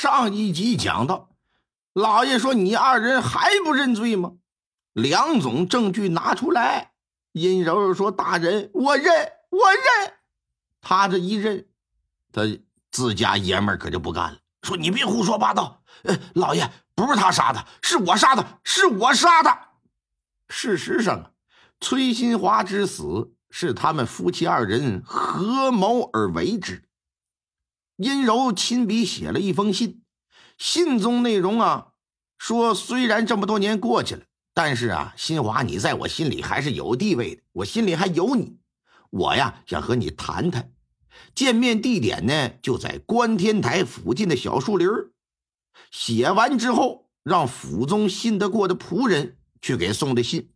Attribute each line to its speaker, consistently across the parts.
Speaker 1: 上一集讲到，老爷说你二人还不认罪吗？两种证据拿出来。殷柔柔说：“大人，我认，我认。”他这一认，他自家爷们可就不干了，说：“你别胡说八道！呃，老爷不是他杀的，是我杀的，是我杀的。事实上啊，崔新华之死是他们夫妻二人合谋而为之。”殷柔亲笔写了一封信，信中内容啊，说虽然这么多年过去了，但是啊，新华你在我心里还是有地位的，我心里还有你。我呀想和你谈谈，见面地点呢就在观天台附近的小树林写完之后，让府中信得过的仆人去给送的信，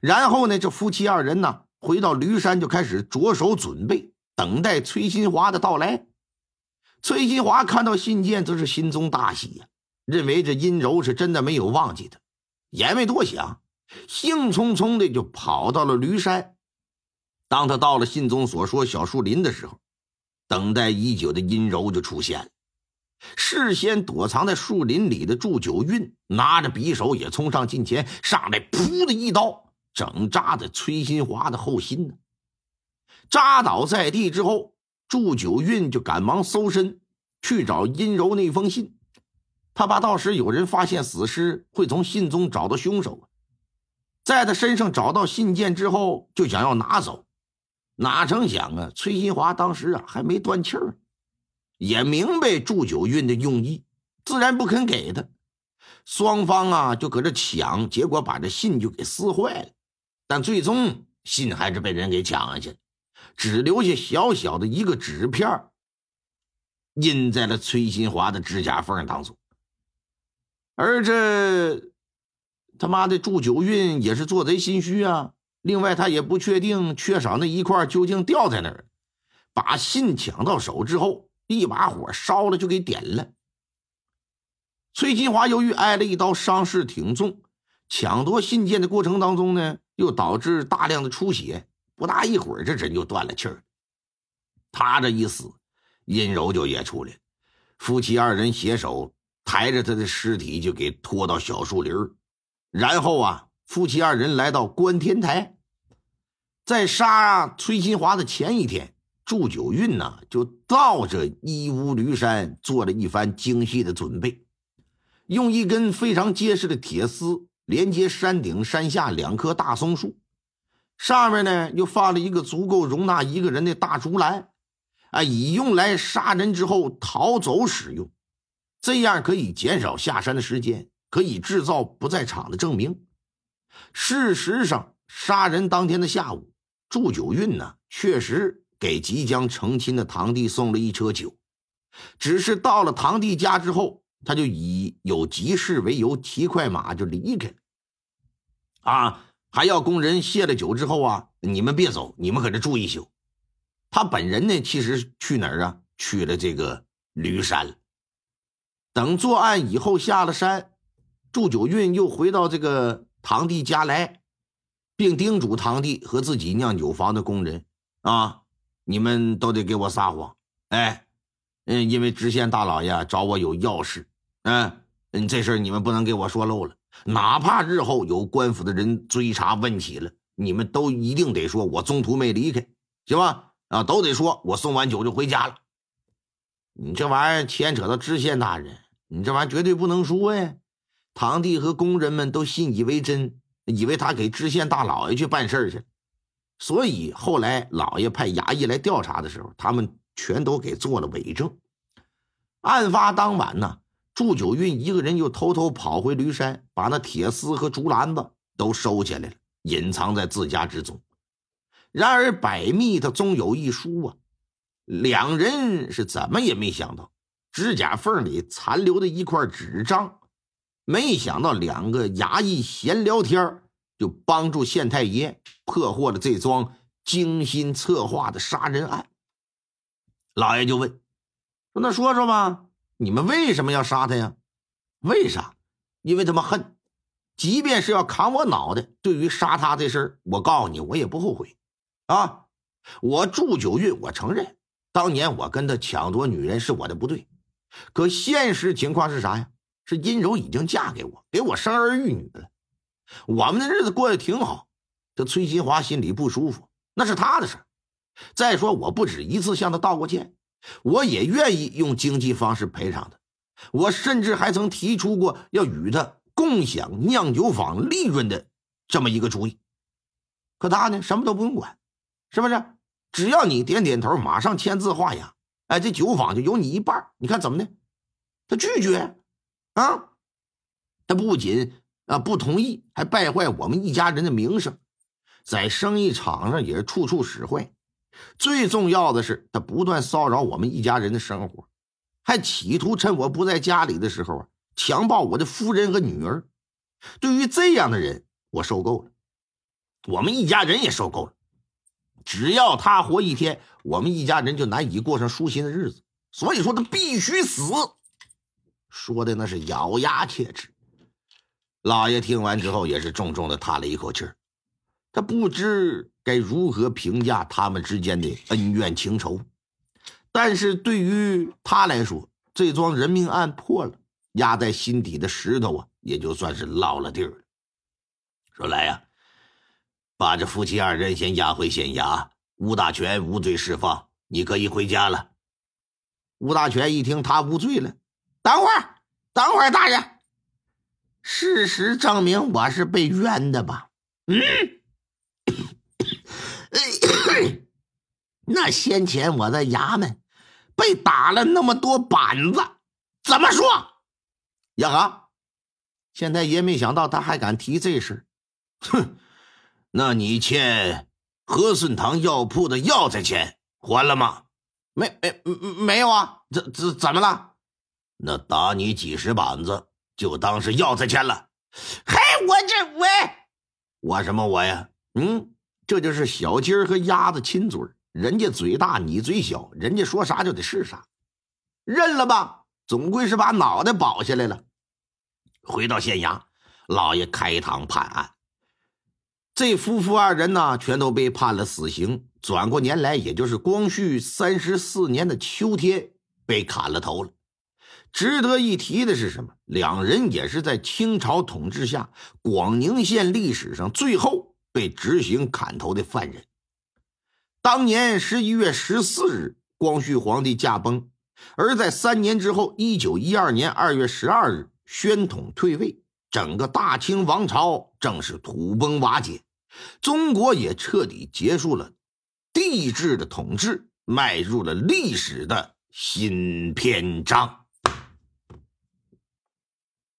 Speaker 1: 然后呢，这夫妻二人呢回到驴山就开始着手准备，等待崔新华的到来。崔新华看到信件，则是心中大喜呀，认为这殷柔是真的没有忘记他，也没多想，兴冲冲的就跑到了驴山。当他到了信中所说小树林的时候，等待已久的殷柔就出现了。事先躲藏在树林里的祝九运拿着匕首也冲上近前，上来噗的一刀，整扎在崔新华的后心呢。扎倒在地之后。祝九运就赶忙搜身去找殷柔那封信，他怕到时有人发现死尸，会从信中找到凶手。在他身上找到信件之后，就想要拿走，哪成想啊，崔新华当时啊还没断气儿，也明白祝九运的用意，自然不肯给他。双方啊就搁这抢，结果把这信就给撕坏了，但最终信还是被人给抢下去了。只留下小小的一个纸片印在了崔新华的指甲缝当中。而这他妈的祝九运也是做贼心虚啊！另外，他也不确定缺少那一块究竟掉在哪儿。把信抢到手之后，一把火烧了就给点了。崔新华由于挨了一刀，伤势挺重，抢夺信件的过程当中呢，又导致大量的出血。不大一会儿，这人就断了气儿。他这一死，殷柔就也出来了。夫妻二人携手抬着他的尸体，就给拖到小树林然后啊，夫妻二人来到观天台。在杀崔新华的前一天，祝九运呢就到这一屋驴山做了一番精细的准备，用一根非常结实的铁丝连接山顶山下两棵大松树。上面呢又放了一个足够容纳一个人的大竹篮，啊，以用来杀人之后逃走使用，这样可以减少下山的时间，可以制造不在场的证明。事实上，杀人当天的下午，祝九运呢确实给即将成亲的堂弟送了一车酒，只是到了堂弟家之后，他就以有急事为由骑快马就离开了。啊。还要工人卸了酒之后啊，你们别走，你们搁这住一宿。他本人呢，其实去哪儿啊？去了这个驴山。等作案以后下了山，祝九运又回到这个堂弟家来，并叮嘱堂弟和自己酿酒房的工人啊，你们都得给我撒谎。哎，嗯，因为知县大老爷找我有要事，嗯嗯，这事儿你们不能给我说漏了。哪怕日后有官府的人追查问起了，你们都一定得说我中途没离开，行吧？啊，都得说我送完酒就回家了。你这玩意儿牵扯到知县大人，你这玩意儿绝对不能说呀。堂弟和工人们都信以为真，以为他给知县大老爷去办事去了所以后来老爷派衙役来调查的时候，他们全都给做了伪证。案发当晚呢？祝九运一个人又偷偷跑回驴山，把那铁丝和竹篮子都收起来了，隐藏在自家之中。然而百密他终有一疏啊，两人是怎么也没想到，指甲缝里残留的一块纸张，没想到两个衙役闲聊天就帮助县太爷破获了这桩精心策划的杀人案。老爷就问：“说那说说吧。”你们为什么要杀他呀？为啥？因为他们恨，即便是要砍我脑袋，对于杀他这事儿，我告诉你，我也不后悔。啊，我祝九运，我承认，当年我跟他抢夺女人是我的不对，可现实情况是啥呀？是殷柔已经嫁给我，给我生儿育女了，我们的日子过得挺好。这崔新华心里不舒服，那是他的事再说，我不止一次向他道过歉，我也愿意用经济方式赔偿他。我甚至还曾提出过要与他共享酿酒坊利润的这么一个主意。可他呢，什么都不用管，是不是？只要你点点头，马上签字画押，哎，这酒坊就有你一半。你看怎么的？他拒绝啊！他不仅啊不同意，还败坏我们一家人的名声，在生意场上也是处处使坏。最重要的是，他不断骚扰我们一家人的生活，还企图趁我不在家里的时候啊，强暴我的夫人和女儿。对于这样的人，我受够了，我们一家人也受够了。只要他活一天，我们一家人就难以过上舒心的日子。所以说，他必须死。说的那是咬牙切齿。老爷听完之后，也是重重的叹了一口气儿。他不知该如何评价他们之间的恩怨情仇，但是对于他来说，这桩人命案破了，压在心底的石头啊，也就算是落了地儿了。说来呀。把这夫妻二人先押回县衙，吴大全无罪释放，你可以回家了。吴大全一听他无罪了，等会儿，等会儿，大人，事实证明我是被冤的吧？嗯，那先前我在衙门被打了那么多板子，怎么说？呀哈！现在爷没想到他还敢提这事，哼。那你欠和顺堂药铺的药材钱还了吗？没没没有啊？怎怎怎么了？那打你几十板子就当是药材钱了？嘿，我这喂，我什么我呀？嗯，这就是小鸡儿和鸭子亲嘴人家嘴大你嘴小，人家说啥就得是啥，认了吧，总归是把脑袋保下来了。回到县衙，老爷开堂判案。这夫妇二人呢，全都被判了死刑。转过年来，也就是光绪三十四年的秋天，被砍了头了。值得一提的是什么？两人也是在清朝统治下广宁县历史上最后被执行砍头的犯人。当年十一月十四日，光绪皇帝驾崩，而在三年之后，一九一二年二月十二日，宣统退位，整个大清王朝正是土崩瓦解。中国也彻底结束了帝制的统治，迈入了历史的新篇章。